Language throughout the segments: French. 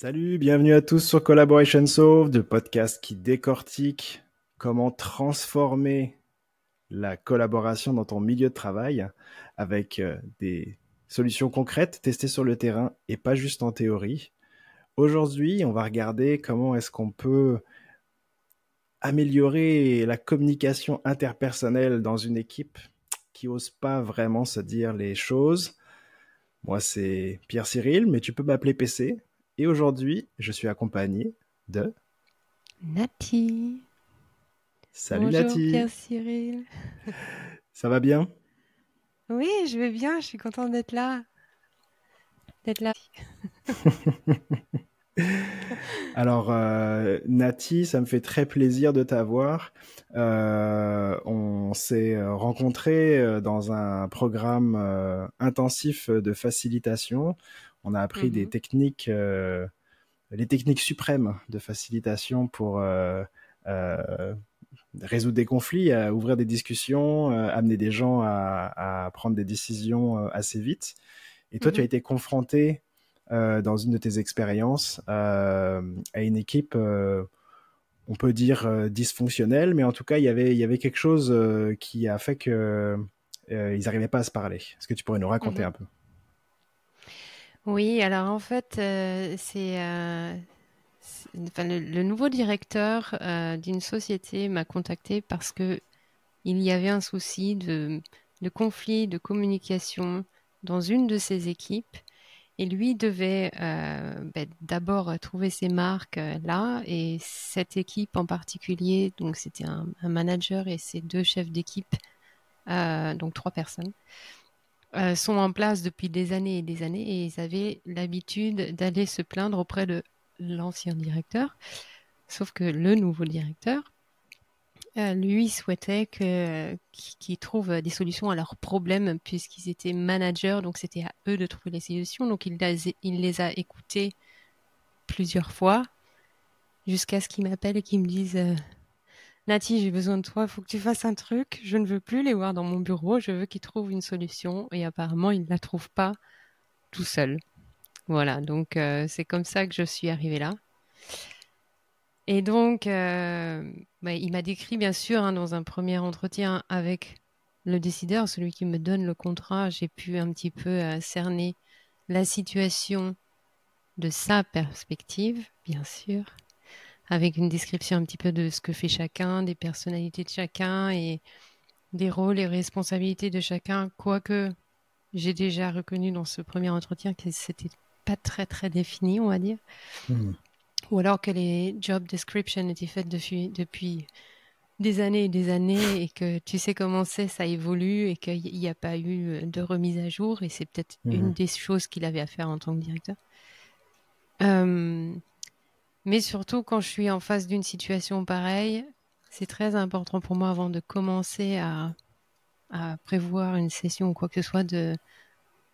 Salut, bienvenue à tous sur Collaboration Solve, le podcast qui décortique comment transformer la collaboration dans ton milieu de travail avec euh, des solutions concrètes testées sur le terrain et pas juste en théorie. Aujourd'hui, on va regarder comment est-ce qu'on peut améliorer la communication interpersonnelle dans une équipe qui ose pas vraiment se dire les choses. Moi, c'est Pierre Cyril, mais tu peux m'appeler PC. Et aujourd'hui, je suis accompagné de Nati. Salut Bonjour, Nati. Pierre Cyril. Ça va bien? Oui, je vais bien, je suis contente d'être là. D'être là. Alors, euh, Nati, ça me fait très plaisir de t'avoir. Euh, on s'est rencontrés euh, dans un programme euh, intensif de facilitation. On a appris des Mhm. techniques, euh, les techniques suprêmes de facilitation pour euh, euh, résoudre des conflits, ouvrir des discussions, amener des gens à, à prendre des décisions assez vite. Et toi, tu as Mhm. été confronté dans une de tes expériences à une équipe, on peut dire euh, dysfonctionnelle, mais en tout cas, il y avait, il y avait quelque chose euh, qui a fait que euh, ils n'arrivaient pas à se parler. Est-ce que tu pourrais nous raconter Mhm. un peu? Oui, alors en fait, euh, c'est euh, le, nouveau directeur euh, d'une société m'a contacté parce que il y avait un souci de, conflit de communication dans une de ses équipes. Et lui devait ben, d'abord trouver ses marques là, et cette équipe en particulier, donc c'était un, manager et ses deux chefs d'équipe, donc trois personnes, euh, sont en place depuis des années et des années, et ils avaient l'habitude d'aller se plaindre auprès de l'ancien directeur, sauf que le nouveau directeur, euh, lui souhaitait qu'ils trouvent des solutions à leurs problèmes puisqu'ils étaient managers, donc c'était à eux de trouver les solutions. Donc il les, il les a écoutés plusieurs fois jusqu'à ce qu'ils m'appellent et qu'ils me disent euh, Nati, j'ai besoin de toi, il faut que tu fasses un truc. Je ne veux plus les voir dans mon bureau, je veux qu'ils trouvent une solution. Et apparemment, ils ne la trouvent pas tout seuls. Voilà, donc euh, c'est comme ça que je suis arrivée là. Et donc, euh, bah, il m'a décrit, bien sûr, hein, dans un premier entretien avec le décideur, celui qui me donne le contrat, j'ai pu un petit peu euh, cerner la situation de sa perspective, bien sûr, avec une description un petit peu de ce que fait chacun, des personnalités de chacun et des rôles et responsabilités de chacun, quoique j'ai déjà reconnu dans ce premier entretien que c'était pas très très défini, on va dire Hmm. ou alors que les job descriptions étaient faites depuis, depuis des années et des années et que tu sais comment c'est, ça évolue et qu'il n'y a pas eu de remise à jour et c'est peut-être Mhm. une des choses qu'il avait à faire en tant que directeur. Euh, mais surtout quand je suis en face d'une situation pareille, c'est très important pour moi avant de commencer à, à prévoir une session ou quoi que ce soit de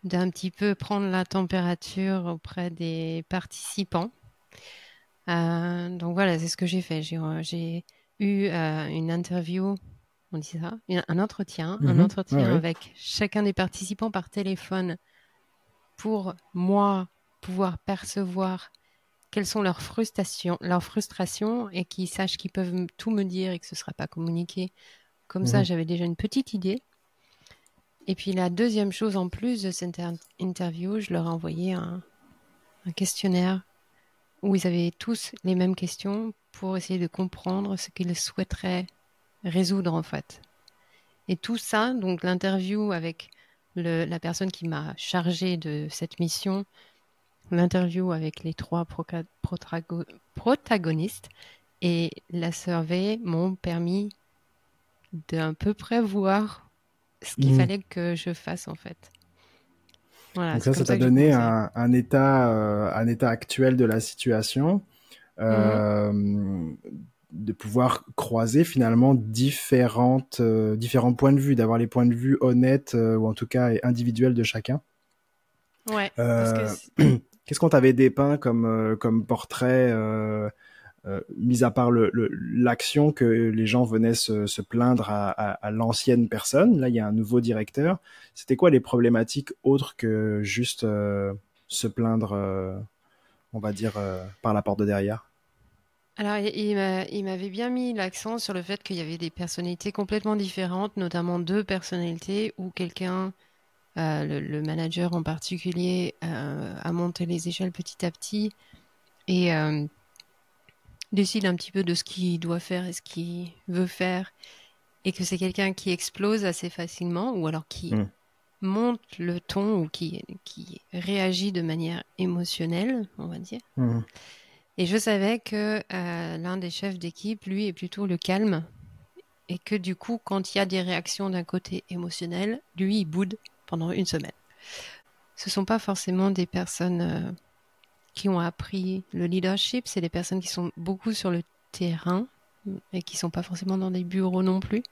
d'un petit peu prendre la température auprès des participants. Euh, donc voilà, c'est ce que j'ai fait. J'ai eu euh, une interview, on dit ça, un entretien, un Mhm. entretien ouais. avec chacun des participants par téléphone pour moi pouvoir percevoir quelles sont leurs frustrations, leurs frustrations et qu'ils sachent qu'ils peuvent tout me dire et que ce ne sera pas communiqué. Comme ça, Mhm. j'avais déjà une petite idée. Et puis la deuxième chose en plus de cette inter- interview, je leur ai envoyé un, un questionnaire où ils avaient tous les mêmes questions pour essayer de comprendre ce qu'ils souhaiteraient résoudre en fait. Et tout ça, donc l'interview avec le- la personne qui m'a chargé de cette mission, l'interview avec les trois protagonistes et la survey m'ont permis d'un peu près voir ce qu'il Mhm. fallait que je fasse en fait. Voilà, Donc ça, ça t'a donné un, un état, euh, un état actuel de la situation, euh, de pouvoir croiser finalement différentes, euh, différents points de vue, d'avoir les points de vue honnêtes ou en tout cas individuels de chacun. Ouais, parce que Qu'est-ce qu'on t'avait dépeint comme, euh, comme portrait, euh, euh, mis à part l'action que les gens venaient se, plaindre à, l'ancienne personne, là il y a un nouveau directeur. C'était quoi les problématiques autres que juste se plaindre, on va dire, par la porte de derrière? Alors, il m'avait bien mis l'accent sur le fait qu'il y avait des personnalités complètement différentes, notamment deux personnalités où quelqu'un, le, manager en particulier, a monté les échelles petit à petit et décide un petit peu de ce qu'il doit faire et ce qu'il veut faire, et que c'est quelqu'un qui explose assez facilement, ou alors qui mm. monte le ton, ou qui, qui réagit de manière émotionnelle, on va dire. Mm. Et je savais que euh, l'un des chefs d'équipe, lui, est plutôt le calme, et que du coup, quand il y a des réactions d'un côté émotionnel, lui, il boude pendant une semaine. Ce sont pas forcément des personnes euh, qui ont appris le leadership, c'est des personnes qui sont beaucoup sur le terrain et qui sont pas forcément dans des bureaux non plus.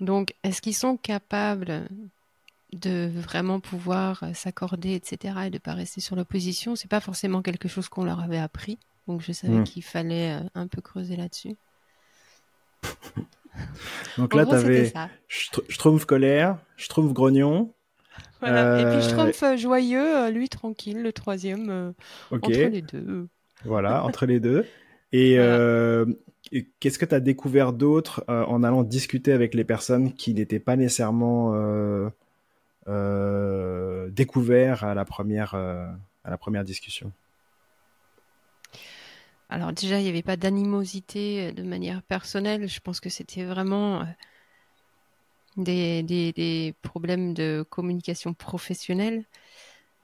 Donc, est-ce qu'ils sont capables de vraiment pouvoir s'accorder, etc., et de pas rester sur l'opposition? C'est pas forcément quelque chose qu'on leur avait appris. Donc, je savais hmm. qu'il fallait euh, un peu creuser là-dessus. Donc là, tu avais je, trouve colère, je trouve grognon, voilà. Et puis euh, joyeux, euh, lui tranquille, le troisième, euh, entre les deux. Voilà, entre les deux. Et qu'est-ce que tu as découvert d'autre en allant discuter avec les personnes qui n'étaient pas nécessairement découvertes à la première, à la première discussion? Alors déjà, il n'y avait pas d'animosité de manière personnelle. Je pense que c'était vraiment des, des, problèmes de communication professionnelle.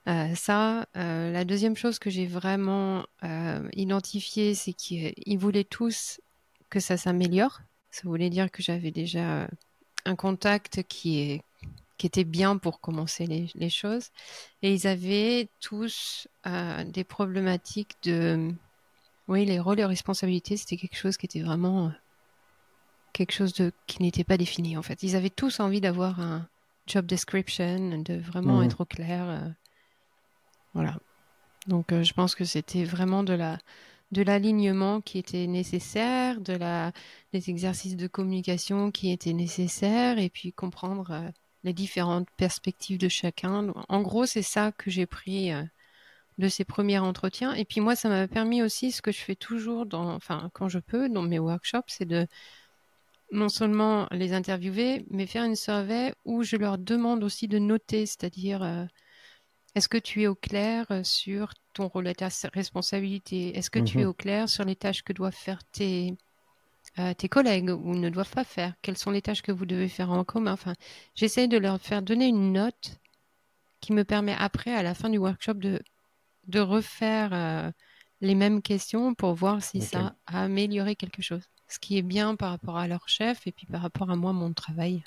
Euh, ça, euh, la deuxième chose que j'ai vraiment euh, identifiée, c'est qu'ils voulaient tous que ça s'améliore. Ça voulait dire que j'avais déjà un contact qui, est, qui était bien pour commencer les choses. Et ils avaient tous des problématiques de... Oui, les rôles et responsabilités, c'était quelque chose qui était vraiment quelque chose de, qui n'était pas défini en fait. Ils avaient tous envie d'avoir un job description, de vraiment mhm. être au clair. Euh, voilà. Donc euh, je pense que c'était vraiment de la de l'alignement qui était nécessaire, de la des exercices de communication qui étaient nécessaires et puis comprendre euh, les différentes perspectives de chacun. En gros, c'est ça que j'ai pris de ces premiers entretiens. Et puis moi, ça m'a permis aussi ce que je fais toujours dans, enfin, quand je peux, dans mes workshops, c'est de non seulement les interviewer, mais faire une survey où je leur demande aussi de noter, c'est-à-dire euh, est-ce que tu es au clair sur ton rôle et ta responsabilité? Est-ce que tu es mhm. au clair sur les tâches que doivent faire tes, euh, tes collègues ou ne doivent pas faire? Quelles sont les tâches que vous devez faire en commun? Enfin, j'essaye de leur faire donner une note qui me permet après, à la fin du workshop, de, de refaire euh, les mêmes questions pour voir si ça a amélioré quelque chose ce qui est bien par rapport à leur chef et puis par rapport à moi, mon travail,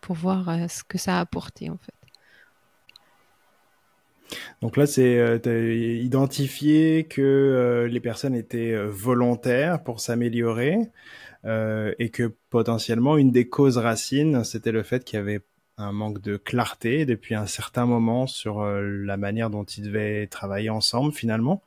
pour voir euh, ce que ça a apporté en fait. Donc là, c'est euh, identifié que euh, les personnes étaient volontaires pour s'améliorer et que potentiellement une des causes racines, c'était le fait qu'il y avait un manque de clarté depuis un certain moment sur la manière dont ils devaient travailler ensemble finalement.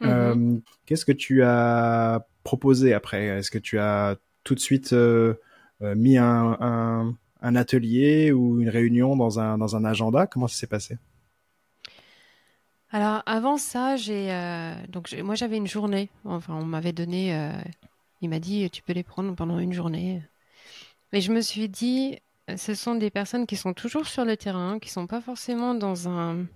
Mm-hmm. Qu'est-ce que tu as proposé après? Est-ce que tu as tout de suite euh, euh, mis un, atelier ou une réunion dans un, dans un agenda? Comment ça s'est passé? Alors avant ça, j'ai euh, donc moi j'avais une journée. Enfin, on m'avait donné, il m'a dit tu peux les prendre pendant une journée. Mais je me suis dit, ce sont des personnes qui sont toujours sur le terrain, qui sont pas forcément dans un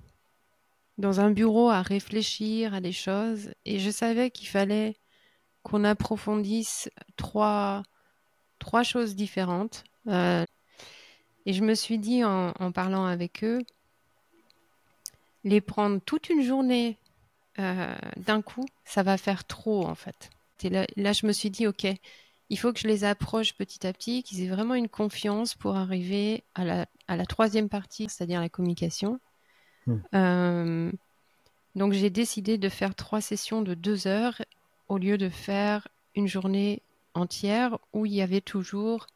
dans un bureau à réfléchir à des choses. Et je savais qu'il fallait qu'on approfondisse trois, trois choses différentes. Euh, et je me suis dit en, parlant avec eux, les prendre toute une journée euh, d'un coup, ça va faire trop en fait. Et là, là, je me suis dit, ok, il faut que je les approche petit à petit, qu'ils aient vraiment une confiance pour arriver à la, à la troisième partie, c'est-à-dire la communication. Hmm. Euh, donc j'ai décidé de faire trois sessions de deux heures au lieu de faire une journée entière où il y avait toujours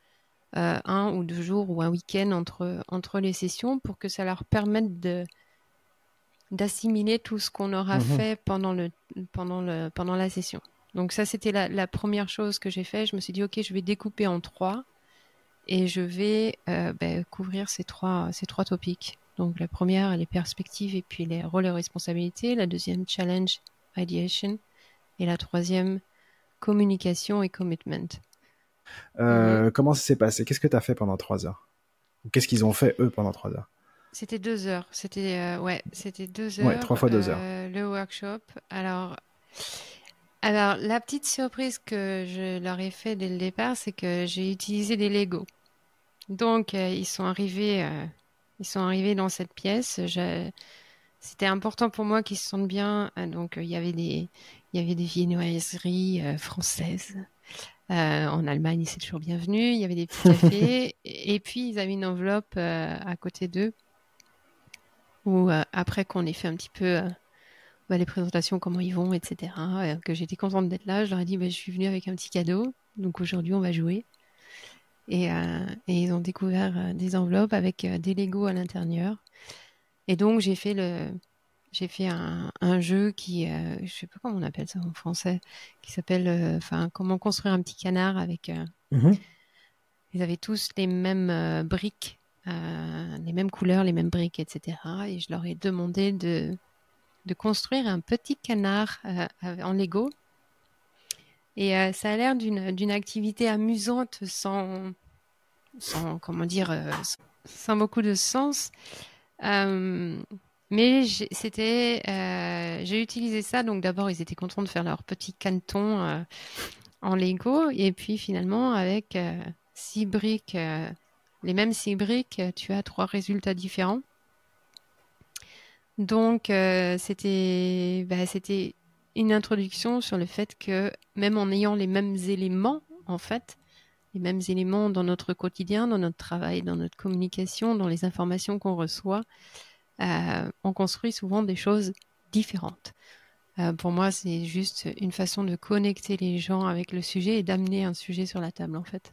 euh, un ou deux jours ou un week-end entre, entre les sessions pour que ça leur permette de d'assimiler tout ce qu'on aura mhm. fait pendant, le, pendant, le, pendant la session. Donc ça, c'était la, première chose que j'ai fait. Je me suis dit, OK, je vais découper en trois et je vais euh, ben, couvrir ces trois, ces trois topics. Donc la première, les perspectives et puis les rôles et responsabilités. La deuxième, challenge, ideation. Et la troisième, communication et commitment. Euh, mhm. Comment ça s'est passé? Qu'est-ce que tu as fait pendant trois heures? Qu'est-ce qu'ils ont fait eux pendant trois heures? C'était deux heures. C'était euh, ouais, c'était deux heures. Ouais, trois fois deux heures. Le workshop. Alors, alors la petite surprise que je leur ai fait dès le départ, c'est que j'ai utilisé des Lego. Donc ils sont arrivés, ils sont arrivés dans cette pièce. C'était important pour moi qu'ils se sentent bien. Donc il y avait des, il y avait des viennoiseries françaises. Euh, en Allemagne, c'est toujours bienvenu. Il y avait des petits cafés. et puis, ils avaient une enveloppe euh, à côté d'eux où, euh, après qu'on ait fait un petit peu bah, les présentations, comment ils vont, etc., que j'étais contente d'être là, je leur ai dit bah, je suis venue avec un petit cadeau. Donc aujourd'hui, on va jouer. Et, et ils ont découvert des enveloppes avec des Lego à l'intérieur. Et donc, j'ai fait le, j'ai fait un, un, jeu qui, euh, je sais pas comment on appelle ça en français, qui s'appelle, euh, enfin, comment construire un petit canard avec. Euh, mmh ils avaient tous les mêmes euh, briques, les mêmes couleurs, les mêmes briques, etc. Et je leur ai demandé de, de construire un petit canard en Lego. Et ça a l'air d'une activité amusante sans, comment dire, sans beaucoup de sens. Mais c'était, euh, j'ai utilisé ça. Donc d'abord, ils étaient contents de faire leur petit canton euh, en Lego, et puis finalement, avec euh, six briques, les mêmes six briques, tu as trois résultats différents. Donc c'était, bah, une introduction sur le fait que même en ayant les mêmes éléments, en fait, les mêmes éléments dans notre quotidien, dans notre travail, dans notre communication, dans les informations qu'on reçoit, euh, on construit souvent des choses différentes. Euh, pour moi, c'est juste une façon de connecter les gens avec le sujet et d'amener un sujet sur la table, en fait.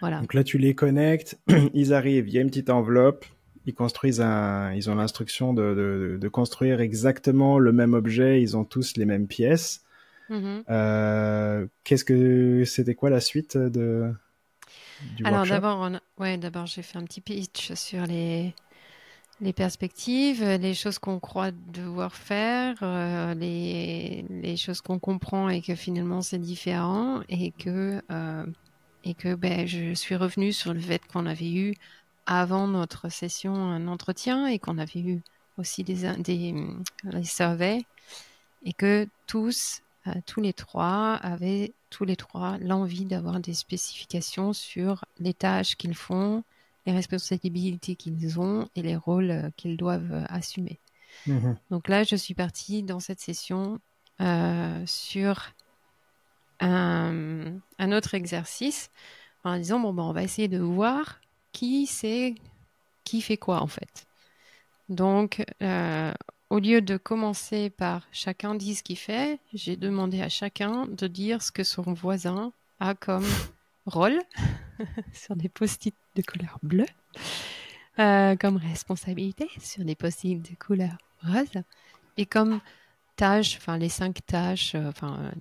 Voilà. Donc là, tu les connectes, ils arrivent, il y a une petite enveloppe, ils construisent un, ils ont l'instruction de, construire exactement le même objet, ils ont tous les mêmes pièces. Mm-hmm. Euh, qu'est-ce que c'était quoi la suite de du Alors d'abord, ouais, d'abord j'ai fait un petit pitch sur les les perspectives, les choses qu'on croit devoir faire, euh, les, les, choses qu'on comprend et que finalement c'est différent et que euh, et que ben je suis revenue sur le fait qu'on avait eu avant notre session un entretien et qu'on avait eu aussi des des les surveys et que tous euh, tous les trois avaient tous les trois l'envie d'avoir des spécifications sur les tâches qu'ils font, les responsabilités qu'ils ont et les rôles euh, qu'ils doivent euh, assumer. Mhm. Donc là, je suis partie dans cette session euh, sur un, autre exercice en disant bon ben on va essayer de voir qui c'est qui fait quoi en fait. Donc au lieu de commencer par chacun dit ce qu'il fait, j'ai demandé à chacun de dire ce que son voisin a comme rôle sur des post-it de couleur bleue, euh, comme responsabilité sur des post-it de couleur rose, et comme tâches, enfin les cinq tâches, euh, enfin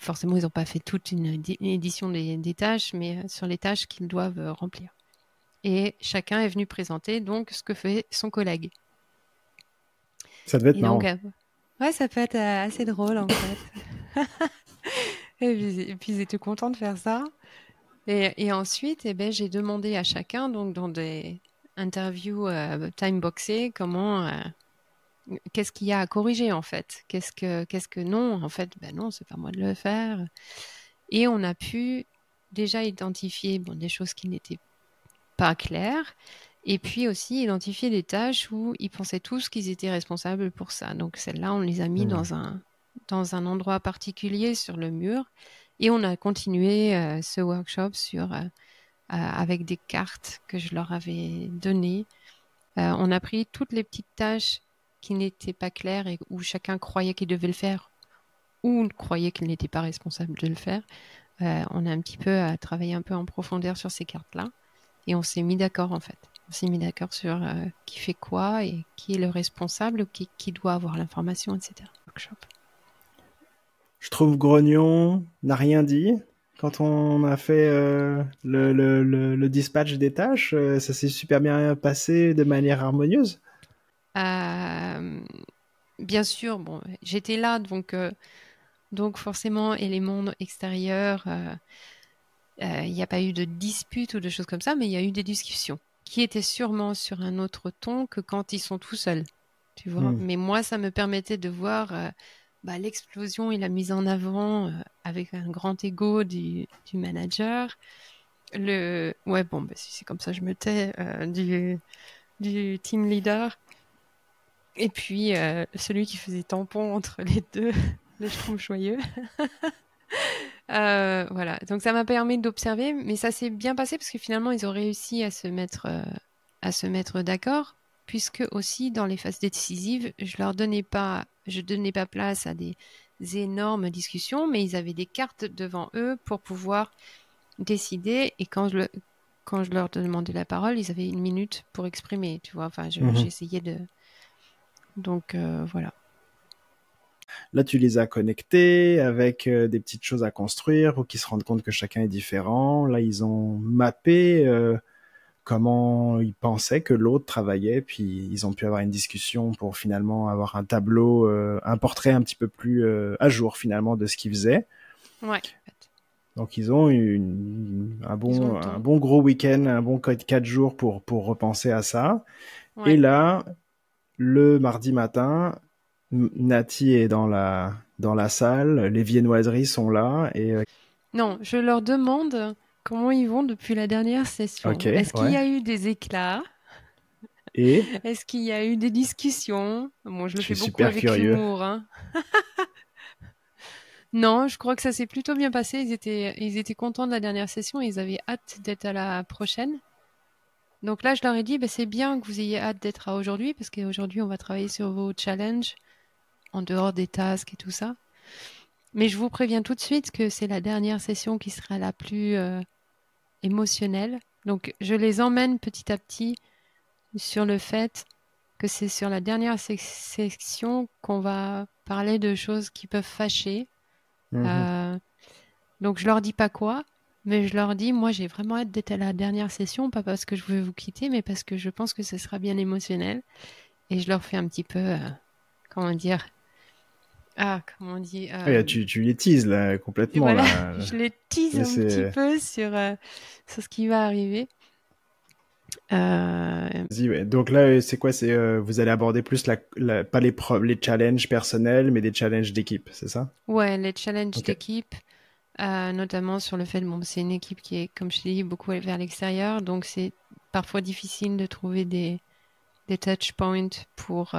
forcément ils n'ont pas fait toute une, édition des, tâches, mais euh, sur les tâches qu'ils doivent remplir. Et chacun est venu présenter donc ce que fait son collègue. Ça devait être marrant. ouais, ça peut être assez drôle en fait. et, puis, et puis ils étaient contents de faire ça. Et, ensuite, eh ben, j'ai demandé à chacun, donc dans des interviews euh, time-boxées, comment, euh, qu'est-ce qu'il y a à corriger en fait Qu'est-ce que, qu'est-ce que non? En fait, ben non, c'est pas moi de le faire. Et on a pu déjà identifier bon, des choses qui n'étaient pas claires. Et puis aussi identifier des tâches où ils pensaient tous qu'ils étaient responsables pour ça. Donc celles-là, on les a mis mmh. dans, un, dans un endroit particulier sur le mur. Et on a continué euh, ce workshop sur, euh, euh, avec des cartes que je leur avais données. on a pris toutes les petites tâches qui n'étaient pas claires et où chacun croyait qu'il devait le faire ou croyait qu'il n'était pas responsable de le faire. on a un petit peu travaillé un peu en profondeur sur ces cartes-là et on s'est mis d'accord en fait. On s'est mis d'accord sur qui fait quoi et qui est le responsable qui, qui doit avoir l'information, etc. Workshop. Je trouve Grognon n'a rien dit. quand on a fait euh, le, le, le, dispatch des tâches euh, Ça s'est super bien passé de manière harmonieuse euh, Bien sûr, bon, j'étais là, donc, donc forcément, et les mondes extérieurs, il n'y a pas eu de dispute ou de choses comme ça, mais il y a eu des discussions qui étaient sûrement sur un autre ton que quand ils sont tout seuls. Tu vois, hmm. mais moi, ça me permettait de voir bah, l'explosion et la mise en avant euh, avec un grand ego du, du, manager. Le, ouais, bon, bah, si c'est comme ça, je me tais, euh, du, du team leader. Et puis, euh, celui qui faisait tampon entre les deux, le trouve joyeux. voilà, donc ça m'a permis d'observer, mais ça s'est bien passé parce que finalement, ils ont réussi à se mettre, à se mettre d'accord puisque aussi dans les phases décisives, je leur donnais pas, je donnais pas place à des énormes discussions, mais ils avaient des cartes devant eux pour pouvoir décider. Et quand je, le, quand je leur demandais la parole, ils avaient une minute pour exprimer, tu vois. Enfin, mhm. j'essayais de. Donc euh, voilà. Là, tu les as connectés avec euh, des petites choses à construire pour qu'ils se rendent compte que chacun est différent. Là, ils ont mappé euh, comment ils pensaient que l'autre travaillait, puis ils ont pu avoir une discussion pour finalement avoir un tableau, euh, un portrait un petit peu plus à jour finalement de ce qu'ils faisaient. Ouais. Donc ils ont eu un bon, un bon gros week-end, un bon quatre jours pour pour repenser à ça. Et là, le mardi matin, Nati est dans la dans la salle, les viennoiseries sont là et euh, non, je leur demande comment ils vont depuis la dernière session. Est-ce qu'il y a eu des éclats? Et? Est-ce qu'il y a eu des discussions? Bon, je le fais beaucoup avec humour. Hein. non, je crois que ça s'est plutôt bien passé. Ils étaient, ils étaient contents de la dernière session. Ils avaient hâte d'être à la prochaine. Donc là, je leur ai dit, bah, c'est bien que vous ayez hâte d'être à aujourd'hui, parce qu'aujourd'hui, on va travailler sur vos challenges, en dehors des tasks et tout ça. Mais je vous préviens tout de suite que c'est la dernière session qui sera la plus euh, émotionnelle. Donc je les emmène petit à petit sur le fait que c'est sur la dernière section qu'on va parler de choses qui peuvent fâcher. Mhm. Euh, donc je leur dis pas quoi, mais je leur dis, moi j'ai vraiment hâte d'être à la dernière session, pas parce que je veux vous quitter, mais parce que je pense que ce sera bien émotionnel. Et je leur fais un petit peu, euh, comment dire, ah, comment on dit euh, tu, tu, les teases là complètement. Là. je les tease un petit peu sur, euh, sur ce qui va arriver. Euh... Ouais. Donc là, c'est quoi? C'est euh, vous allez aborder plus la, pas les les challenges personnels, mais des challenges d'équipe, c'est ça? Ouais, les challenges d'équipe, notamment sur le fait, bon, c'est une équipe qui est, comme je l'ai dit, beaucoup vers l'extérieur, donc c'est parfois difficile de trouver des des touch points pour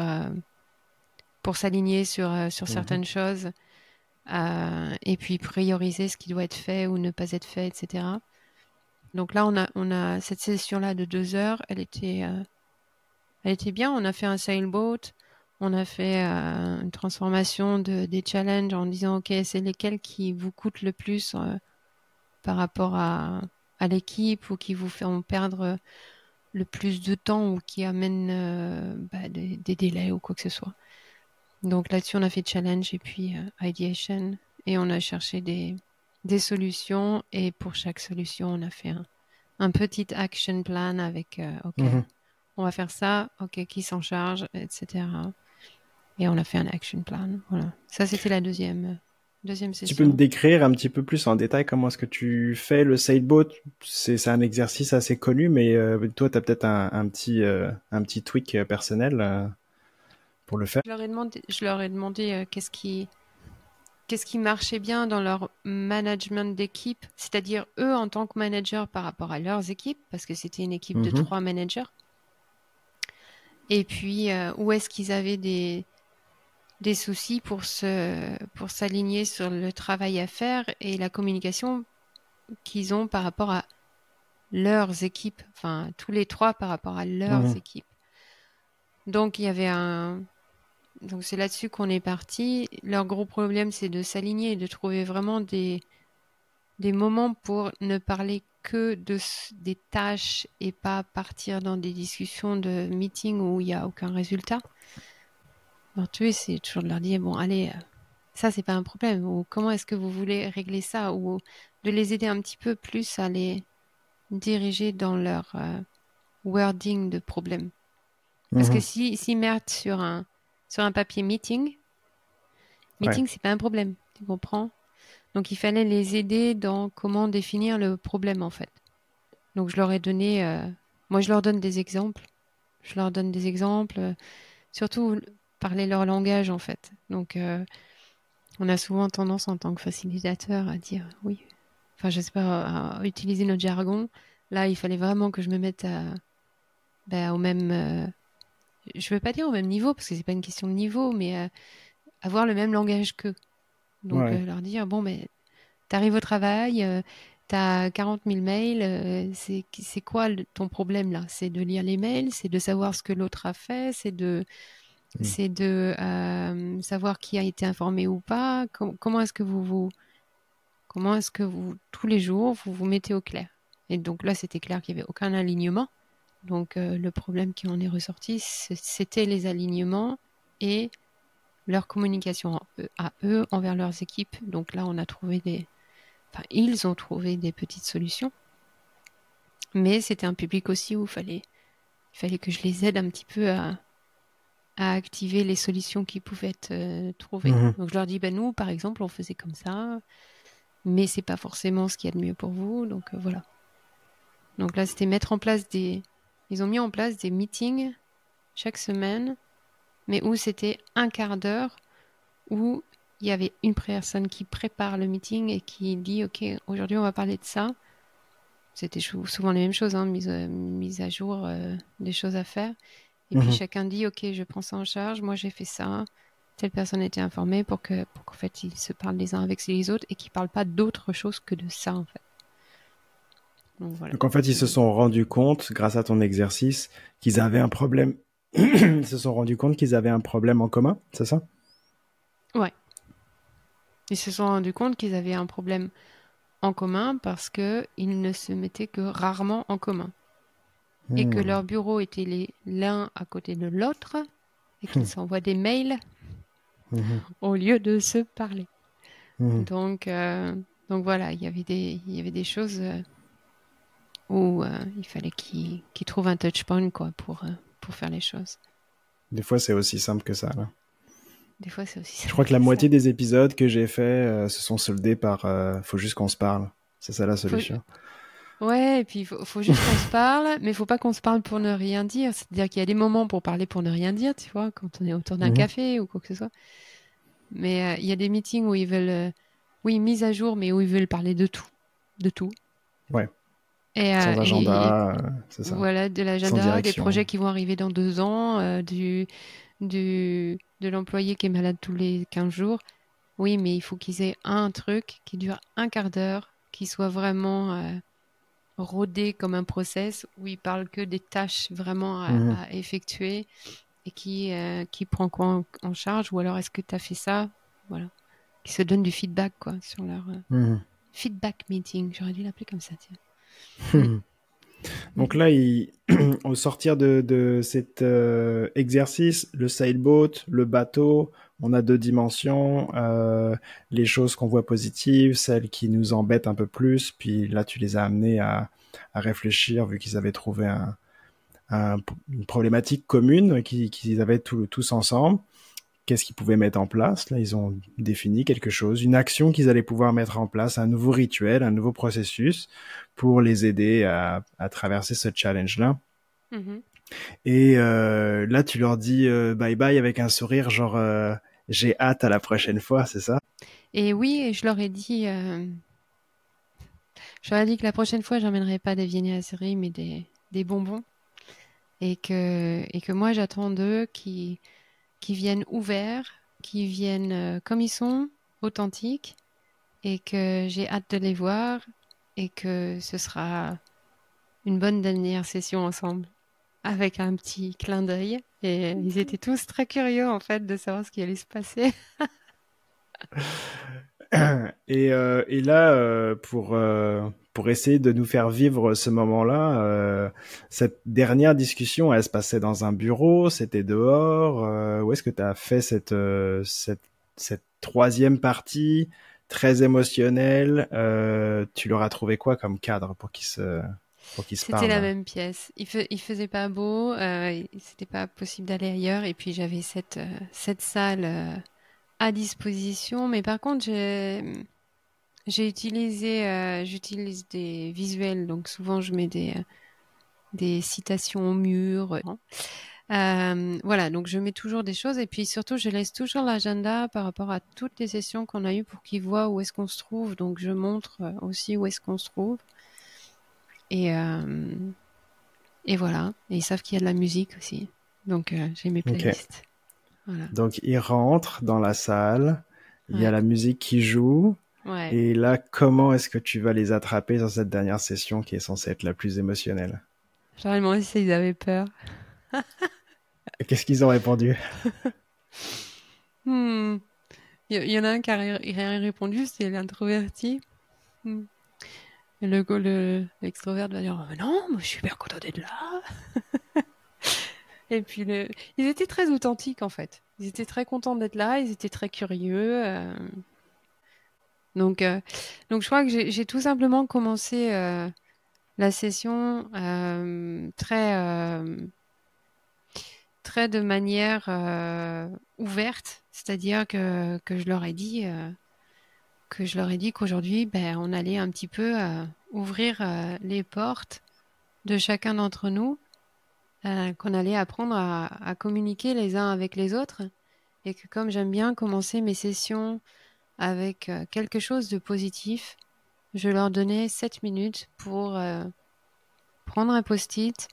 pour s'aligner sur, euh, sur mhm. certaines choses euh, et puis prioriser ce qui doit être fait ou ne pas être fait, etc. Donc là, on a, on a cette session-là de deux heures, elle était, euh, elle était bien. On a fait un sailboat, on a fait une transformation de, des challenges en disant, OK, c'est lesquels qui vous coûtent le plus par rapport à, à l'équipe ou qui vous font perdre le plus de temps ou qui amènent bah, des, des, délais ou quoi que ce soit. Donc là-dessus, on a fait challenge et puis euh, ideation et on a cherché des, des solutions et pour chaque solution, on a fait un, un petit action plan avec euh, OK, mhm. on va faire ça, OK, qui s'en charge, etc. Et on a fait un action plan. Voilà. Ça, c'était la deuxième. Deuxième session. Tu peux me décrire un petit peu plus en détail comment est-ce que tu fais le sailboat C'est un exercice assez connu, mais euh, toi, tu as peut-être un, un, petit, un petit tweak personnel le faire Je leur ai demandé, je leur ai demandé euh, qu'est-ce qui, qu'est-ce qui marchait bien dans leur management d'équipe, c'est-à-dire eux en tant que managers par rapport à leurs équipes, parce que c'était une équipe de mhm. trois managers. Et puis, euh, où est-ce qu'ils avaient des, des soucis pour se, pour s'aligner sur le travail à faire et la communication qu'ils ont par rapport à leurs équipes, enfin tous les trois par rapport à leurs mhm. équipes. Donc il y avait un, donc c'est là-dessus qu'on est parti. Leur gros problème, c'est de s'aligner et de trouver vraiment des, des moments pour ne parler que de, des tâches et pas partir dans des discussions de meeting où il n'y a aucun résultat. Alors tu sais, c'est toujours de leur dire, bon, allez, euh, ça c'est pas un problème ou comment est-ce que vous voulez régler ça? Ou de les aider un petit peu plus à les diriger dans leur euh, wording de problème. Parce que mhm. si s'ils merdent sur un sur un papier meeting, meeting c'est pas un problème, tu comprends? Donc il fallait les aider dans comment définir le problème en fait. Donc je leur ai donné, euh, moi je leur donne des exemples, je leur donne des exemples, euh, surtout parler leur langage en fait. Donc on a souvent tendance en tant que facilitateur à dire oui, enfin je sais pas, à utiliser notre jargon. Là, il fallait vraiment que je me mette à, ben, au même, euh, je veux pas dire au même niveau parce que c'est pas une question de niveau, mais euh, avoir le même langage qu'eux. Donc euh, leur dire bon, mais t'arrives au travail, t'as 40 000 mails, c'est c'est quoi ton problème là? C'est de lire les mails, c'est de savoir ce que l'autre a fait, c'est de mm. c'est de savoir qui a été informé ou pas. comment est-ce que vous vous comment est-ce que vous tous les jours vous vous mettez au clair? Et donc là, c'était clair qu'il n'y avait aucun alignement. Donc euh, le problème qui en est ressorti, c'était les alignements et leur communication à eux envers leurs équipes. Donc là, on a trouvé des... Enfin, ils ont trouvé des petites solutions. Mais c'était un public aussi où il fallait, il fallait que je les aide un petit peu à, à activer les solutions qui pouvaient être euh, trouvées. Mhm. Donc je leur dis, ben nous, par exemple, on faisait comme ça, mais c'est pas forcément ce qu'il y a de mieux pour vous. Donc euh, voilà. Donc là, c'était mettre en place des, ils ont mis en place des meetings chaque semaine, mais où c'était un quart d'heure, où il y avait une personne qui prépare le meeting et qui dit Ok, aujourd'hui on va parler de ça. C'était souvent les mêmes choses, hein, mise, mise, à jour euh, des choses à faire. Et puis mhm. chacun dit Ok, je prends ça en charge, moi j'ai fait ça. Telle personne a été informée pour qu'en pour qu'en fait ils se parlent les uns avec les autres et qu'ils ne parlent pas d'autre chose que de ça en fait. Donc, en fait, ils se sont rendus compte, grâce à ton exercice, qu'ils avaient un problème. ils se sont rendus compte qu'ils avaient un problème en commun, c'est ça? Ouais. Ils se sont rendus compte qu'ils avaient un problème en commun parce que ils ne se mettaient que rarement en commun. Et que hmm. leur bureau était l'un à côté de l'autre et qu'ils hmm. s'envoient des mails hmm. au lieu de se parler. Donc, euh, donc voilà, il y avait des, il y avait des choses. Où euh, il fallait qu'il trouve un touch point quoi, pour, euh, pour faire les choses. Des fois, c'est aussi simple que ça. Là. Des fois, c'est aussi simple. Je crois que la moitié des épisodes que j'ai fait euh, se sont soldés par faut juste qu'on se parle. C'est ça la solution. Ouais, et puis il faut, faut, juste qu'on se parle, mais il faut pas qu'on se parle pour ne rien dire. C'est-à-dire qu'il y a des moments pour parler pour ne rien dire, tu vois, quand on est autour d'un mhm. café ou quoi que ce soit. Mais il y a des meetings où ils veulent, oui, mise à jour, mais où ils veulent parler de tout. De tout. Ouais. Et, Sans euh, agenda, euh, c'est ça. Voilà, de l'agenda, des projets qui vont arriver dans deux ans, euh, du, du, de l'employé qui est malade tous les 15 jours. Oui, mais il faut qu'ils aient un truc qui dure un quart d'heure, qui soit vraiment rodé comme un process, où ils parlent que des tâches vraiment à, mhm. effectuer et qui, qui prend quoi en, charge, ou alors est-ce que tu as fait ça? Voilà. Qui se donne du feedback, quoi, sur leur mhm. feedback meeting. J'aurais dû l'appeler comme ça, tiens. Donc là, au sortir de, cet euh, exercice, le sailboat, le bateau, on a deux dimensions, euh, les choses qu'on voit positives, celles qui nous embêtent un peu plus, puis là, tu les as amenés à, réfléchir, vu qu'ils avaient trouvé une problématique commune qu'ils avaient tous ensemble qu'est-ce qu'ils pouvaient mettre en place. Là, ils ont défini quelque chose, une action qu'ils allaient pouvoir mettre en place, un nouveau rituel, un nouveau processus pour les aider à, traverser ce challenge-là. Mm-hmm. Et euh, là, tu leur dis euh, bye bye avec un sourire, genre euh, j'ai hâte à la prochaine fois, c'est ça? Et oui, je leur ai dit, je leur ai dit que la prochaine fois, j'emmènerai pas des viennois à série, mais des, des bonbons, et que et que moi, j'attends d'eux qui qui viennent ouverts, qui viennent euh, comme ils sont, authentiques, et que j'ai hâte de les voir, et que ce sera une bonne dernière session ensemble, avec un petit clin d'œil. Et ils étaient tous très curieux, en fait, de savoir ce qui allait se passer. et, euh, et, là, euh, pour, pour essayer de nous faire vivre ce moment-là. Euh, cette dernière discussion, elle se passait dans un bureau, c'était dehors. Euh, où est-ce que tu as fait cette, euh, cette, cette troisième partie, très émotionnelle, euh, tu leur as trouvé quoi comme cadre pour qu'ils se, pour qu'ils se C'était la même pièce. Il, il faisait pas beau, euh, c'était pas possible d'aller ailleurs, et puis j'avais cette, euh, cette salle euh, à disposition. Mais par contre, j'ai, j'ai utilisé, euh, j'utilise des visuels, donc souvent je mets des, des citations au mur. Euh, voilà, donc je mets toujours des choses et puis surtout je laisse toujours l'agenda par rapport à toutes les sessions qu'on a eues pour qu'ils voient où est-ce qu'on se trouve. Donc je montre euh, aussi où est-ce qu'on se trouve. Et, euh, et voilà, et ils savent qu'il y a de la musique aussi. Donc j'ai mes playlists. Voilà. Donc ils rentrent dans la salle, il y a la musique qui joue. Ouais. Et là, comment est-ce que tu vas les attraper dans cette dernière session qui est censée être la plus émotionnelle? Ai demandé s'ils avaient peur. Qu'est-ce qu'ils ont répondu? Hmm. Il y, en a un qui a rien répondu, c'est l'introverti. Hmm. Le l'extrovert va dire oh, Non, moi, je suis bien content d'être là. Et puis, ils étaient très authentiques en fait. Ils étaient très contents d'être là, ils étaient très curieux. Euh... Donc, euh... donc, je crois que j'ai tout simplement commencé euh, la session très très de manière ouverte, c'est-à-dire que, que, je leur ai dit que je leur ai dit qu'aujourd'hui, ben, on allait un petit peu ouvrir les portes de chacun d'entre nous, euh, qu'on allait apprendre à, à, communiquer les uns avec les autres, et que comme j'aime bien commencer mes sessions avec euh, quelque chose de positif, je leur donnais 7 minutes pour prendre un post-it.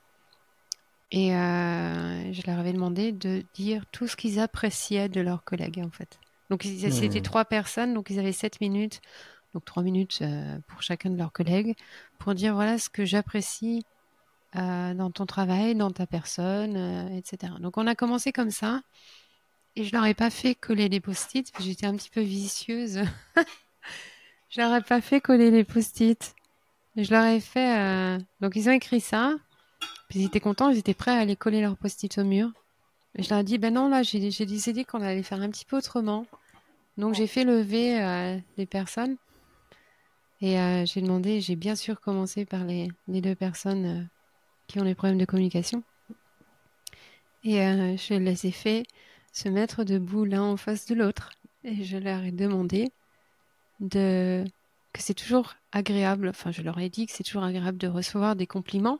Et euh, je leur avais demandé de dire tout ce qu'ils appréciaient de leurs collègues, en fait. Donc, c'était trois personnes, donc ils avaient sept minutes, donc trois minutes euh, pour chacun de leurs collègues, pour dire voilà ce que j'apprécie euh, dans ton travail, dans ta personne, euh, etc. Donc, on a commencé comme ça, et je leur ai pas fait coller les post-it, j'étais un petit peu vicieuse. je leur ai pas fait coller les post-it. Je leur ai fait. Euh, donc, ils ont écrit ça. Puis ils étaient contents, ils étaient prêts à aller coller leur post-it au mur. Et je leur ai dit, ben non, là, j'ai décidé qu'on allait faire un petit peu autrement. Donc j'ai fait lever les personnes. Et j'ai demandé, j'ai bien sûr commencé par les, deux personnes qui ont des problèmes de communication. Et euh, je les ai fait se mettre debout l'un en face de l'autre. Et je leur ai demandé de que c'est toujours agréable, enfin je leur ai dit que c'est toujours agréable de recevoir des compliments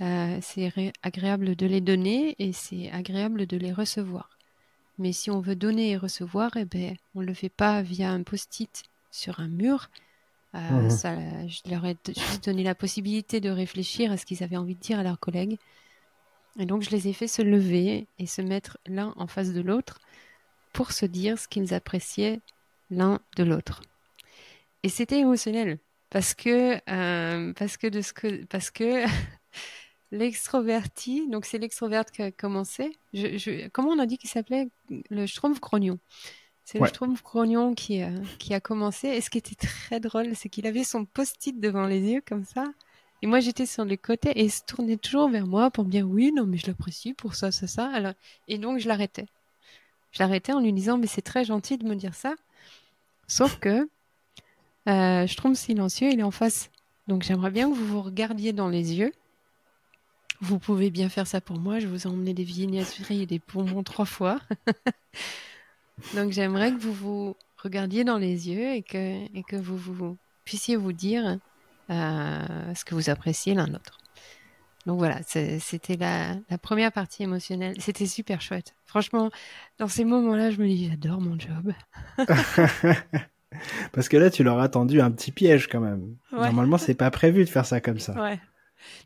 euh, c'est agréable de les donner et c'est agréable de les recevoir. Mais si on veut donner et recevoir, eh ben, on ne le fait pas via un post-it sur un mur. Euh, mmh. ça, je leur ai juste donné la possibilité de réfléchir à ce qu'ils avaient envie de dire à leurs collègues. Et donc, je les ai fait se lever et se mettre l'un en face de l'autre pour se dire ce qu'ils appréciaient l'un de l'autre. Et c'était émotionnel parce que, euh, parce que de ce que, parce que L'extroverti, donc c'est l'extroverte qui a commencé. Je, je, comment on a dit qu'il s'appelait? Le Schtroumpf-Grognon. C'est ouais. le Schtroumpf-Grognon qui, euh, qui a commencé. Et ce qui était très drôle, c'est qu'il avait son post-it devant les yeux comme ça. Et moi, j'étais sur le côté et il se tournait toujours vers moi pour me dire oui, non, mais je l'apprécie pour ça, ça, ça. Alors, et donc, je l'arrêtais. Je l'arrêtais en lui disant, mais c'est très gentil de me dire ça. Sauf que euh, silencieux, il est en face. Donc, j'aimerais bien que vous vous regardiez dans les yeux vous pouvez bien faire ça pour moi. Je vous ai emmené des viennoiseries et des bonbons trois fois. Donc j'aimerais que vous vous regardiez dans les yeux et que, et que vous, vous puissiez vous dire euh, ce que vous appréciez l'un l'autre. Donc voilà, c'était la, la, première partie émotionnelle. C'était super chouette. Franchement, dans ces moments-là, je me dis, j'adore mon job. Parce que là, tu leur as tendu un petit piège quand même. Ouais. Normalement, c'est pas prévu de faire ça comme ça. Ouais.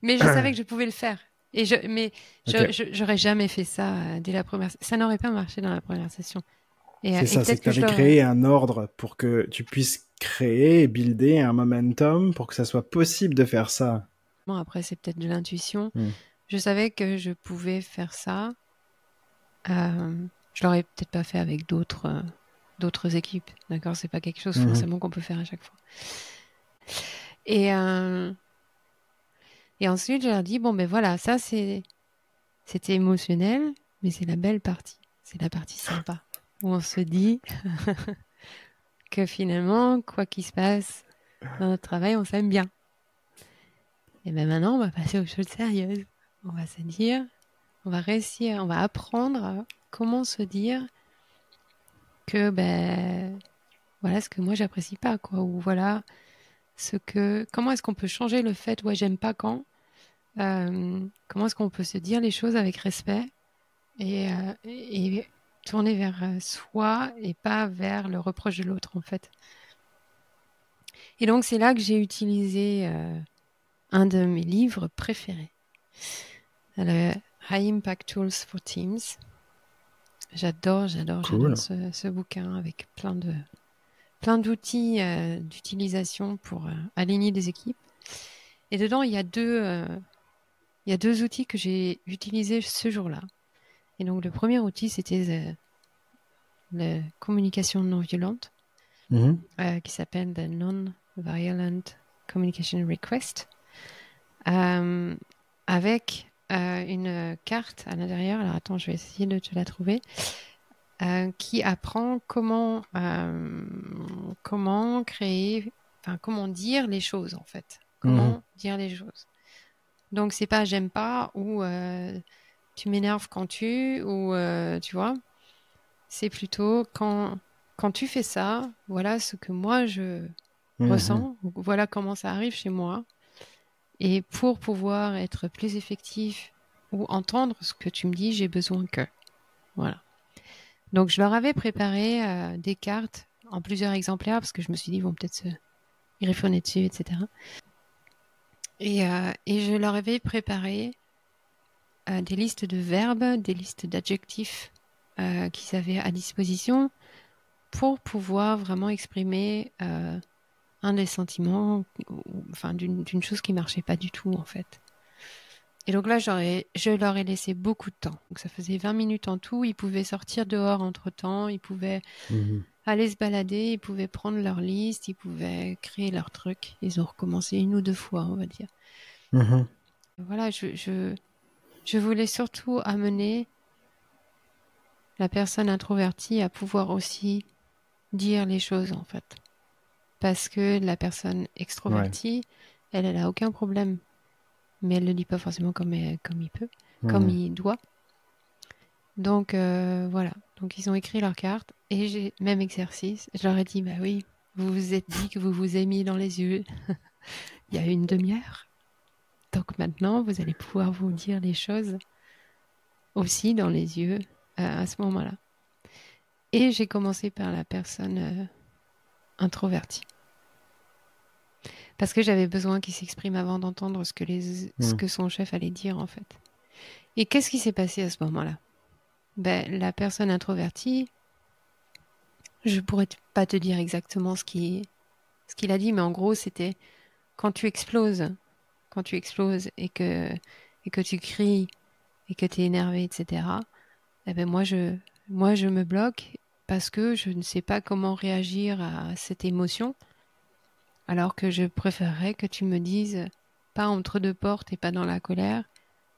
Mais je savais que je pouvais le faire. Et je, mais okay. j'aurais jamais fait ça euh, dès la première. Ça n'aurait pas marché dans la première session. C'est euh, ça, c'est que, tu avais créé un ordre pour que tu puisses créer et builder un momentum pour que ça soit possible de faire ça. Bon, après, c'est peut-être de l'intuition. Mm. Je savais que je pouvais faire ça. Euh, je l'aurais peut-être pas fait avec d'autres euh, d'autres équipes. D'accord? C'est pas quelque chose mm -hmm. forcément qu'on peut faire à chaque fois. Et. Euh, et ensuite, je leur dis, bon, ben voilà, ça, c'est, c'était émotionnel, mais c'est la belle partie. C'est la partie sympa. Où on se dit que finalement, quoi qu'il se passe dans notre travail, on s'aime bien. Et bien maintenant, on va passer aux choses sérieuses. On va se dire, on va réussir, on va apprendre comment se dire que ben voilà ce que moi j'apprécie pas quoi ou voilà ce que comment est-ce qu'on peut changer le fait ouais j'aime pas quand euh, comment est-ce qu'on peut se dire les choses avec respect et, euh, et tourner vers euh, soi et pas vers le reproche de l'autre en fait et donc c'est là que j'ai utilisé un de mes livres préférés le High Impact Tools for Teams j'adore j'adore ce, ce bouquin avec plein de plein d'outils euh, d'utilisation pour euh, aligner des équipes. Et dedans, il y a deux, euh, il y a deux outils que j'ai utilisés ce jour-là. Et donc, le premier outil, c'était la communication non violente, mm-hmm. qui s'appelle the Non-Violent Communication Request, avec une carte à l'intérieur. Alors, attends, je vais essayer de te la trouver. Euh, qui apprend comment, euh, comment créer, enfin, comment dire les choses, en fait. Comment mhm. dire les choses. Donc, c'est pas j'aime pas ou euh, tu m'énerves quand tu, ou tu vois. C'est plutôt quand, quand tu fais ça, voilà ce que moi je mhm. ressens, voilà comment ça arrive chez moi. Et pour pouvoir être plus effectif ou entendre ce que tu me dis, j'ai besoin que. Voilà. Donc je leur avais préparé euh, des cartes en plusieurs exemplaires parce que je me suis dit ils vont peut-être se griffonner dessus, etc. Et, euh, et je leur avais préparé euh, des listes de verbes, des listes d'adjectifs qu'ils avaient à disposition pour pouvoir vraiment exprimer un des sentiments, enfin d'une chose qui marchait pas du tout en fait. Et donc là, je leur ai laissé beaucoup de temps. Donc ça faisait 20 minutes en tout. Ils pouvaient sortir dehors entre temps. Ils pouvaient mhm. aller se balader. Ils pouvaient prendre leur liste. Ils pouvaient créer leur truc. Ils ont recommencé une ou deux fois, on va dire. Mhm. Voilà, je, je, je voulais surtout amener la personne introvertie à pouvoir aussi dire les choses, en fait. Parce que la personne extrovertie, elle, elle a aucun problème mais elle ne le dit pas forcément comme, euh, comme il peut, comme il doit. Donc euh, voilà, donc ils ont écrit leur carte et j'ai même exercice. Je leur ai dit bah oui, vous vous êtes dit que vous vous êtes mis dans les yeux il y a une demi-heure. Donc maintenant, vous allez pouvoir vous dire les choses aussi dans les yeux euh, à ce moment-là. Et j'ai commencé par la personne introvertie parce que j'avais besoin qu'il s'exprime avant d'entendre ce que les ce hmm. que son chef allait dire en fait. Et qu'est-ce qui s'est passé à ce moment-là? Ben la personne introvertie, je pourrais pas te dire exactement ce ce qu'il a dit, mais en gros c'était quand tu exploses, quand tu exploses et que et que tu cries et que tu es énervé, etc. Eh ben moi je moi je me bloque parce que je ne sais pas comment réagir à cette émotion alors que je préférerais que tu me dises, pas entre deux portes et pas dans la colère,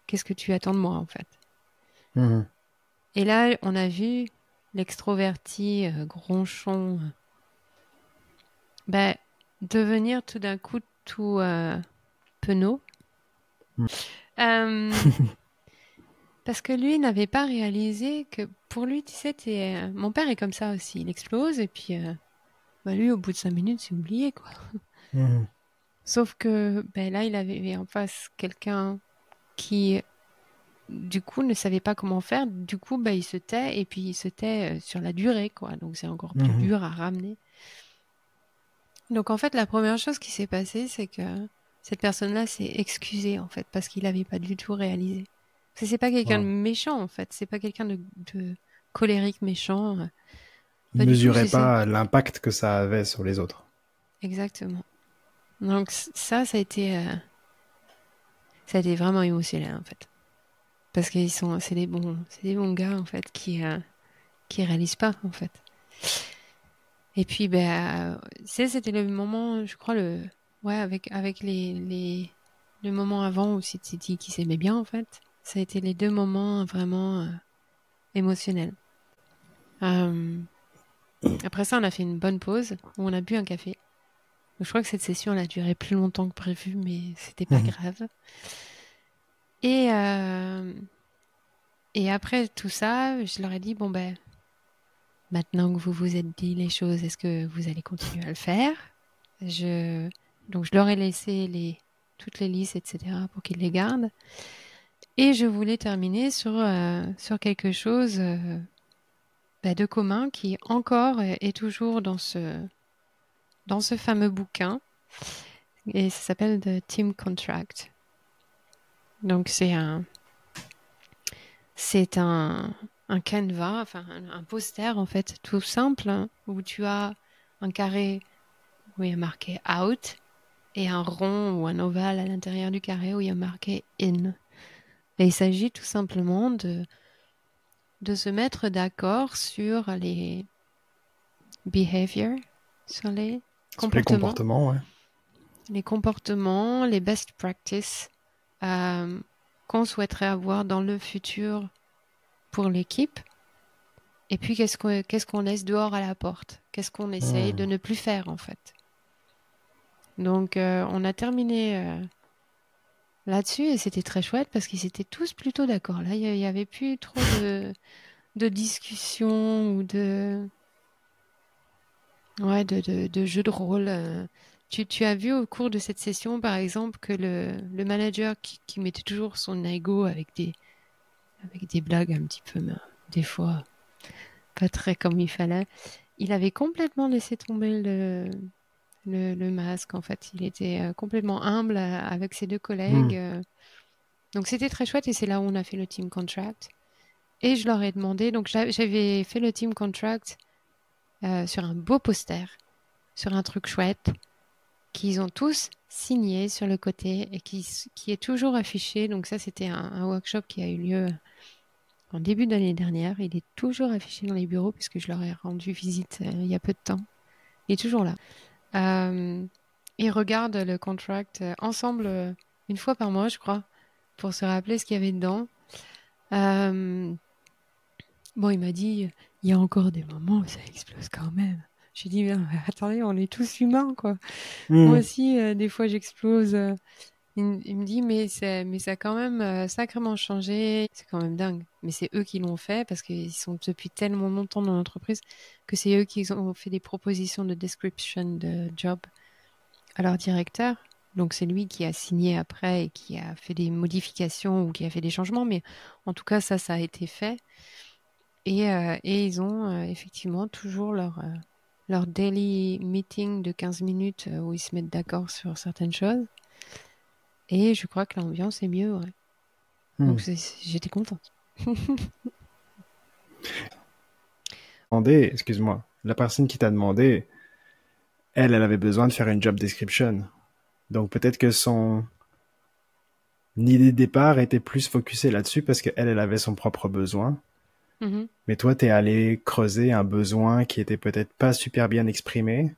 qu'est-ce que tu attends de moi en fait. Mhm. Et là, on a vu l'extroverti euh, gronchon ben, devenir tout d'un coup tout euh, penaud. Mhm. Euh, parce que lui n'avait pas réalisé que pour lui, tu sais, mon père est comme ça aussi. Il explose et puis bah lui, au bout de cinq minutes, c'est oublié, quoi. Mmh. Sauf que ben là, il avait en face quelqu'un qui, du coup, ne savait pas comment faire. Du coup, ben, il se tait et puis il se tait euh, sur la durée, quoi. Donc, c'est encore plus mmh. dur à ramener. Donc, en fait, la première chose qui s'est passée, c'est que cette personne-là s'est excusée, en fait, parce qu'il n'avait pas du tout réalisé. C'est pas quelqu'un de méchant, en fait. C'est pas quelqu'un de, de colérique méchant. Il ne mesurait pas l'impact que ça avait sur les autres. Exactement. Donc ça, ça a été, euh, ça a été vraiment émotionnel en fait, parce qu'ils sont, c'est des bons, c'est des bons gars en fait qui, euh, qui réalisent pas en fait. Et puis ben, c'était le moment, je crois le, ouais, avec avec les les le moment avant où c'était dit qu'ils s'aimaient bien en fait. Ça a été les deux moments vraiment euh, émotionnels. après ça, on a fait une bonne pause où on a bu un café. Je crois que cette session elle a duré plus longtemps que prévu, mais c'était pas mhm. grave. Et, et après tout ça, je leur ai dit bon ben maintenant que vous vous êtes dit les choses, est-ce que vous allez continuer à le faire? Je... Donc je leur ai laissé toutes les listes, etc., pour qu'ils les gardent. Et je voulais terminer sur, euh, quelque chose euh, bah, de commun qui encore est toujours dans ce, fameux bouquin. Et ça s'appelle The Team Contract. Donc c'est un, c'est un, un poster en fait tout simple hein, où tu as un carré où il a marqué out et un rond ou un ovale à l'intérieur du carré où il y a marqué in. Et il s'agit tout simplement de, de se mettre d'accord sur les behaviors, sur les comportements. Les comportements, Les comportements, les best practices euh, qu'on souhaiterait avoir dans le futur pour l'équipe Et puis, qu'est-ce qu'on laisse dehors à la porte? Qu'est-ce qu'on essaye de hmm. ne plus faire, en fait? Donc, euh, on a terminé euh, là-dessus et c'était très chouette parce qu'ils étaient tous plutôt d'accord. Là, il n'y avait plus trop de, discussions ou de. Ouais, de, jeux de rôle. Euh. Tu, as vu au cours de cette session, par exemple, que le, manager qui, qui mettait toujours son ego avec des, avec des blagues un petit peu, mais des fois pas très comme il fallait. Il avait complètement laissé tomber le, le, masque, en fait. Il était euh, complètement humble euh, avec ses deux collègues. Hmm. Euh. Donc c'était très chouette et c'est là où on a fait le team contract. Et je leur ai demandé, donc j'avais fait le team contract sur un beau poster, sur un truc chouette, qu'ils ont tous signé sur le côté et qui, qui est toujours affiché. Donc ça, c'était un, workshop qui a eu lieu en début d'année dernière. Il est toujours affiché dans les bureaux puisque je leur ai rendu visite euh, il y a peu de temps. Il est toujours là. Euh, ils regardent le contract euh, ensemble une fois par mois, je crois, pour se rappeler ce qu'il y avait dedans. bon, il m'a dit, il y a encore des moments où ça explose quand même. J'ai dit, mais attendez, on est tous humains, quoi. Hmm. Moi aussi, des fois, j'explose. Il, me dit, mais, ça a quand même euh, sacrément changé. C'est quand même dingue. Mais c'est eux qui l'ont fait parce qu'ils sont depuis tellement longtemps dans l'entreprise que c'est eux qui ont fait des propositions de description de job à leur directeur. Donc c'est lui qui a signé après et qui a fait des modifications ou qui a fait des changements. Mais en tout cas, ça, ça a été fait. Et, euh, ils ont euh, effectivement toujours leur daily meeting de 15 minutes où ils se mettent d'accord sur certaines choses. Et je crois que l'ambiance est mieux, ouais. Hmm. Donc j'étais contente. excuse-moi, la personne qui t'a demandé, elle, elle avait besoin de faire une job description. Donc peut-être que son idée de départ était plus focusée là-dessus parce qu'elle, elle avait son propre besoin. Mm-hmm. Mais toi, tu es allé creuser un besoin qui était peut-être pas super bien exprimé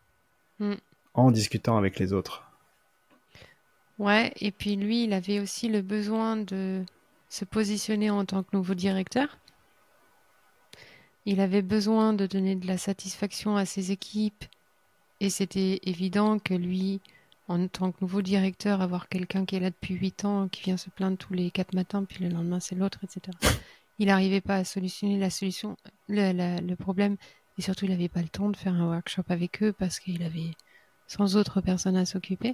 mm. en discutant avec les autres. Ouais, et puis lui, il avait aussi le besoin de se positionner en tant que nouveau directeur. Il avait besoin de donner de la satisfaction à ses équipes et c'était évident que lui, en tant que nouveau directeur, avoir quelqu'un qui est là depuis 8 ans, qui vient se plaindre tous les 4 matins, puis le lendemain c'est l'autre, etc. Il n'arrivait pas à solutionner la solution, le, le problème, et surtout il n'avait pas le temps de faire un workshop avec eux parce qu'il avait sans autre personne à s'occuper.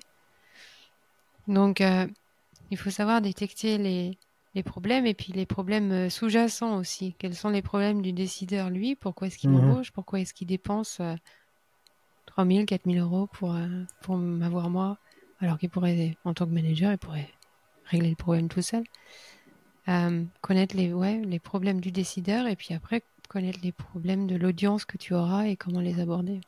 Donc, euh, il faut savoir détecter les, les, problèmes et puis les problèmes euh, sous-jacents aussi. Quels sont les problèmes du décideur, lui? Pourquoi est-ce qu'il mmh. m'embauche Pourquoi est-ce qu'il dépense euh, 3 000, 4 000 euros pour, euh, pour m'avoir moi? Alors qu'il pourrait, en tant que manager, il pourrait régler le problème tout seul. connaître les, ouais, les problèmes du décideur et puis après connaître les problèmes de l'audience que tu auras et comment les aborder.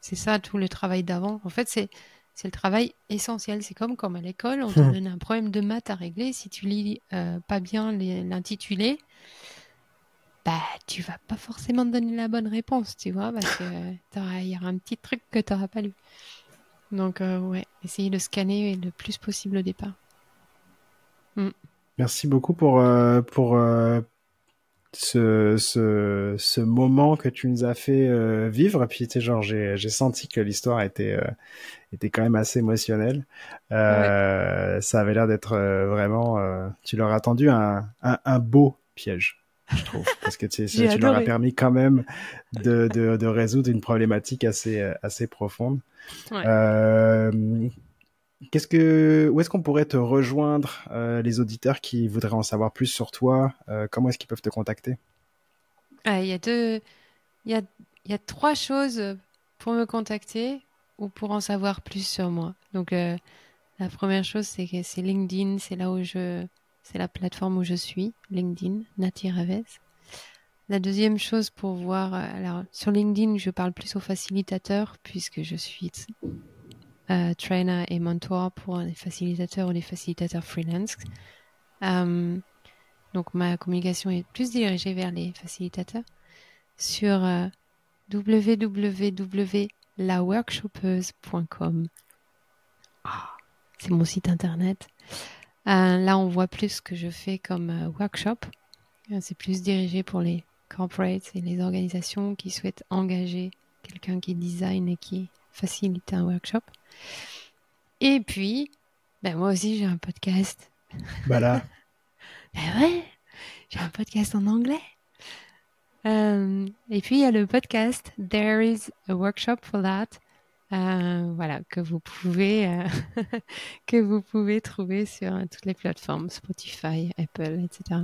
C'est ça tout le travail d'avant. En fait, c'est c'est le travail essentiel. C'est comme comme à l'école, on te hmm. donne un problème de maths à régler. Si tu lis euh, pas bien l'intitulé, bah tu vas pas forcément te donner la bonne réponse, tu vois, parce qu'il y aura un petit truc que tu n'auras pas lu. Donc euh, ouais, essayer de scanner le plus possible au départ. Hmm. Merci beaucoup pour, euh, pour ce, ce, ce moment que tu nous as fait euh, vivre. Puis, tu sais, genre, j'ai, j'ai senti que l'histoire était, euh, était quand même assez émotionnelle. Euh, Ça avait l'air d'être vraiment, tu leur as tendu un, un, un, beau piège, je trouve. Parce que tu, tu leur as permis quand même de, de, de résoudre une problématique assez, assez profonde. Ouais. Où est-ce qu'on pourrait te rejoindre, euh, les auditeurs qui voudraient en savoir plus sur toi euh, Comment est-ce qu'ils peuvent te contacter? Ah, Il y a y a, y a trois choses pour me contacter ou pour en savoir plus sur moi. Donc, euh, la première chose, c'est que c'est LinkedIn, c'est là où je, c'est la plateforme où je suis, LinkedIn, Nati Raves. La deuxième chose pour voir, alors sur LinkedIn, je parle plus aux facilitateurs puisque je suis euh, trainer et mentor pour les facilitateurs ou les facilitateurs freelance. Euh, donc ma communication est plus dirigée vers les facilitateurs sur euh, www.laworkshopeuse.com. Ah, c'est mon site internet. Euh, là, on voit plus ce que je fais comme workshop. C'est plus dirigé pour les corporates et les organisations qui souhaitent engager quelqu'un qui design et qui facilite un workshop. Et puis, ben moi aussi j'ai un podcast. Voilà. ben ouais, j'ai un podcast en anglais. Euh, et puis il y a le podcast There is a workshop for that. Euh, voilà que vous pouvez euh, que vous pouvez trouver sur toutes les plateformes Spotify, Apple, etc.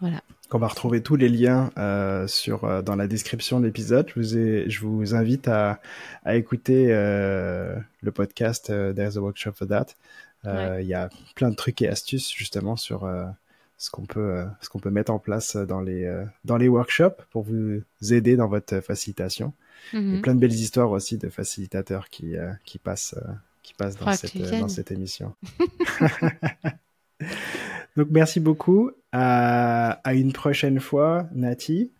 Voilà. On va retrouver tous les liens euh, sur euh, dans la description de l'épisode. Je vous ai, je vous invite à, à écouter euh, le podcast There's a Workshop for That. Il y a plein de trucs et astuces justement sur ce qu'on peut ce qu'on peut mettre en place dans les dans les workshops pour vous aider dans votre facilitation. Mm -hmm. Il y a plein de belles histoires aussi de facilitateurs qui qui passent qui passent dans cette dans cette émission. Donc merci beaucoup. À, à, une prochaine fois, Nati.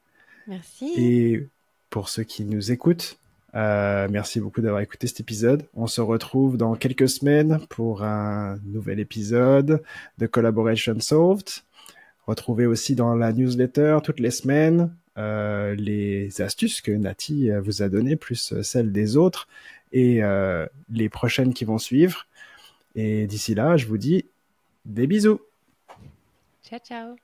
Merci. Et pour ceux qui nous écoutent, euh, merci beaucoup d'avoir écouté cet épisode. On se retrouve dans quelques semaines pour un nouvel épisode de Collaboration Solved. Retrouvez aussi dans la newsletter toutes les semaines euh, les astuces que Nati vous a données, plus celles des autres, et euh, les prochaines qui vont suivre. Et d'ici là, je vous dis des bisous. Ciao, ciao.